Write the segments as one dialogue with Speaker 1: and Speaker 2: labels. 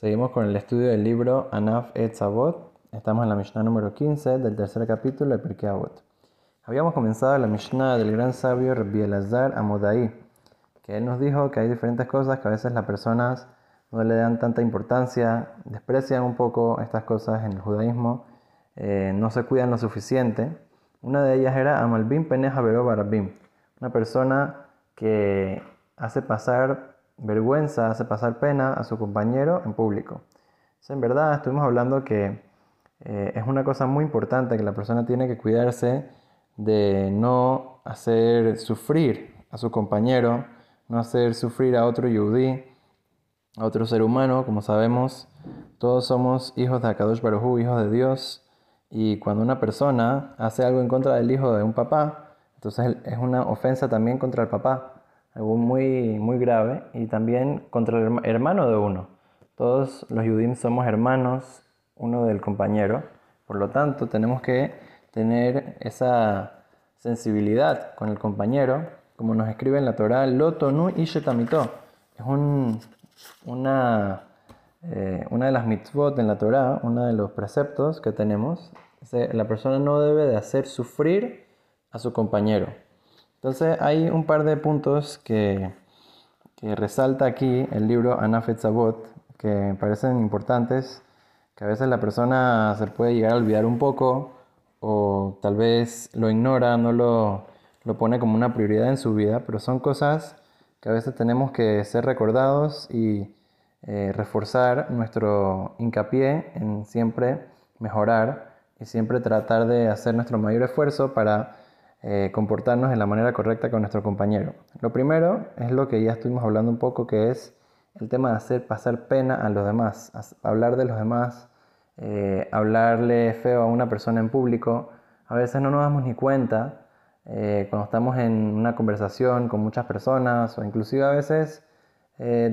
Speaker 1: Seguimos con el estudio del libro Anaf et Zavot. Estamos en la Mishnah número 15 del tercer capítulo de Pirkei Avot. Habíamos comenzado la Mishnah del gran sabio Rabbi Elazar Amodai, que él nos dijo que hay diferentes cosas que a veces las personas no le dan tanta importancia, desprecian un poco estas cosas en el judaísmo, eh, no se cuidan lo suficiente. Una de ellas era Amalbim Peneja Barabim, una persona que hace pasar vergüenza, hace pasar pena a su compañero en público. en verdad estuvimos hablando que eh, es una cosa muy importante que la persona tiene que cuidarse de no hacer sufrir a su compañero, no hacer sufrir a otro yudí, a otro ser humano. Como sabemos, todos somos hijos de Akadosh Baruj hijos de Dios. Y cuando una persona hace algo en contra del hijo de un papá, entonces es una ofensa también contra el papá algo muy, muy grave, y también contra el hermano de uno. Todos los judíos somos hermanos uno del compañero, por lo tanto tenemos que tener esa sensibilidad con el compañero, como nos escribe en la Torah, Lotonu Ishetamito. Es un, una, eh, una de las mitzvot en la Torah, uno de los preceptos que tenemos. La persona no debe de hacer sufrir a su compañero. Entonces hay un par de puntos que, resalta aquí el libro Anafet Zabot que parecen importantes, que a veces la persona se puede llegar a olvidar un poco o tal vez lo ignora, no lo, pone como una prioridad en su vida, pero son cosas que a veces tenemos que ser recordados y eh, reforzar nuestro hincapié en siempre mejorar y siempre tratar de hacer nuestro mayor esfuerzo para eh, comportarnos de la manera correcta con nuestro compañero. Lo primero es lo que ya estuvimos hablando un poco, que es el tema de hacer pasar pena a los demás, hablar de los demás, eh, hablarle feo a una persona en público. A veces no nos damos ni cuenta eh, cuando estamos en una conversación con muchas personas o inclusive a veces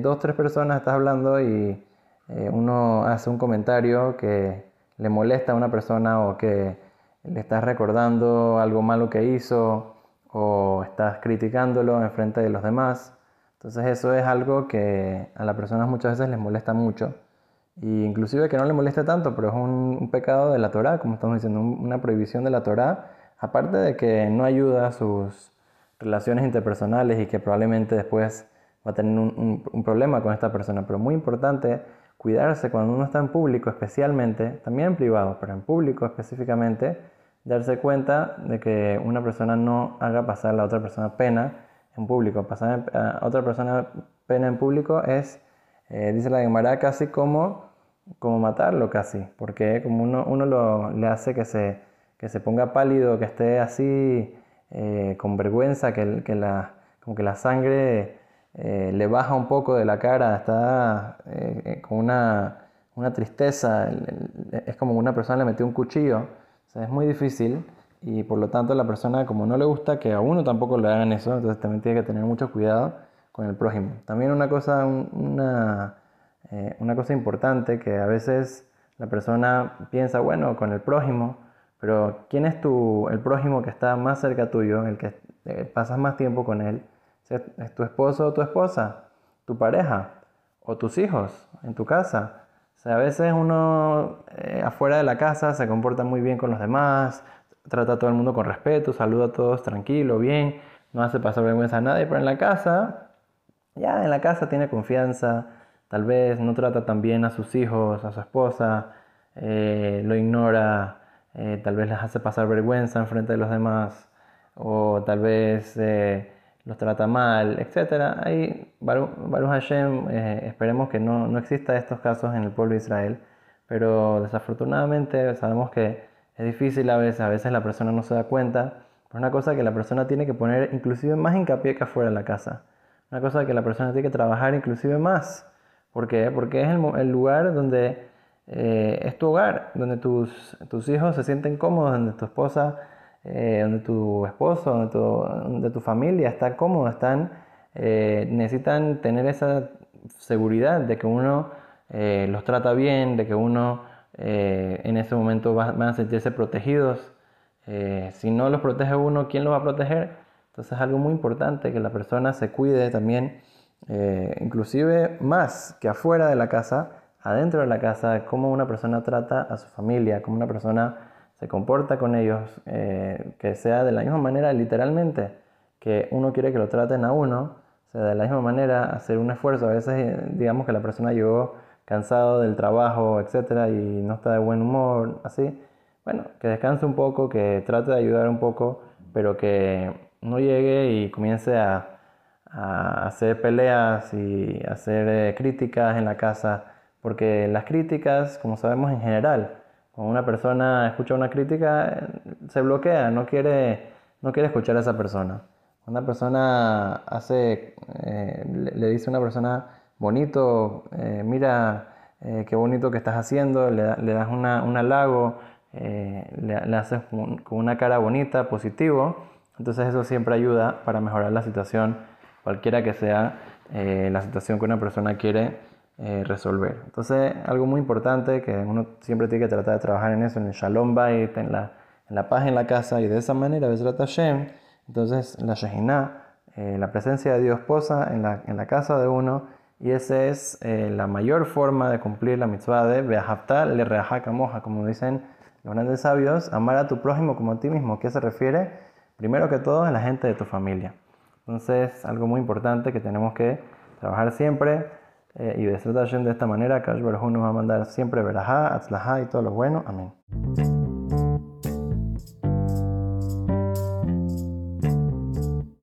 Speaker 1: dos, tres personas estás hablando y uno hace un comentario que le molesta a una persona o que le estás recordando algo malo que hizo o estás criticándolo en frente de los demás. Entonces eso es algo que a las personas muchas veces les molesta mucho. Y inclusive que no le moleste tanto, pero es un, pecado de la Torah, como estamos diciendo, una prohibición de la Torah, aparte de que no ayuda a sus relaciones interpersonales y que probablemente después va a tener un problema con esta persona. Pero muy importante cuidarse cuando uno está en público especialmente, también en privado, pero en público específicamente, darse cuenta de que una persona no haga pasar a la otra persona pena en público. Pasar a otra persona pena en público es, eh, dice la Gemara, casi como, como matarlo casi, porque como uno, uno lo, le hace que se, que se ponga pálido, que esté así eh, con vergüenza, que, que, la, como que la sangre eh, le baja un poco de la cara, está con una, una tristeza, es como una persona le metió un cuchillo es muy difícil y por lo tanto la persona como no le gusta que a uno tampoco le hagan eso, entonces también tiene que tener mucho cuidado con el prójimo. También una cosa, una, eh, una cosa importante que a veces la persona piensa, bueno, con el prójimo, pero ¿quién es tu, el prójimo que está más cerca tuyo, el que eh, pasas más tiempo con él? ¿Es tu esposo o tu esposa? ¿Tu pareja? ¿O tus hijos en tu casa? A veces uno eh, afuera de la casa se comporta muy bien con los demás, trata a todo el mundo con respeto, saluda a todos tranquilo, bien, no hace pasar vergüenza a nadie, pero en la casa, ya en la casa tiene confianza, tal vez no trata tan bien a sus hijos, a su esposa, eh, lo ignora, eh, tal vez les hace pasar vergüenza en frente de los demás, o tal vez los trata mal, etc. Ahí, Baruch, Hashem, eh, esperemos que no, no exista estos casos en el pueblo de Israel, pero desafortunadamente sabemos que es difícil a veces, a veces la persona no se da cuenta, pero una cosa que la persona tiene que poner inclusive más hincapié que afuera de la casa, una cosa que la persona tiene que trabajar inclusive más. ¿Por qué? Porque es el, lugar donde eh, es tu hogar, donde tus, tus hijos se sienten cómodos, donde tu esposa eh, donde tu esposo, donde tu, donde tu, familia está cómodo, están, eh, necesitan tener esa seguridad de que uno eh, los trata bien, de que uno en ese momento va, van a sentirse protegidos. si no los protege uno, ¿quién los va a proteger? Entonces es algo muy importante que la persona se cuide también, inclusive más que afuera de la casa, adentro de la casa, cómo una persona trata a su familia, cómo una persona se comporta con ellos, eh, que sea de la misma manera literalmente que uno quiere que lo traten a uno, sea, de la misma manera hacer un esfuerzo. A veces digamos que la persona llegó cansado del trabajo, etcétera, y no está de buen humor, así. Bueno, que descanse un poco, que trate de ayudar un poco, pero que no llegue y comience a, hacer peleas y hacer eh, críticas en la casa, porque las críticas, como sabemos en general, cuando una persona escucha una crítica, se bloquea, no quiere, no quiere escuchar a esa persona. Una persona hace, eh, le, dice a una persona, bonito, eh, mira qué bonito que estás haciendo, le, das una, un halago, le, le, haces con una cara bonita, positivo, entonces eso siempre ayuda para mejorar la situación, cualquiera que sea eh, la situación que una persona quiere eh, resolver. Entonces algo muy importante que uno siempre tiene que tratar de trabajar en eso, en el Shalom Bait, en la, en la paz en la casa y de esa manera, Besrat Hashem, entonces la Shehinah, eh, la presencia de Dios posa en la, en la casa de uno y esa es la mayor forma de cumplir la mitzvah de Beahapta le moja, como dicen los grandes sabios, amar a tu prójimo como a ti mismo. ¿Qué se refiere? primero que todo, a la gente de tu familia. Entonces, algo muy importante que tenemos que trabajar siempre eh, y de esta manera, Kash nos va a mandar siempre verajá, atzlajá y todo lo bueno. Amén.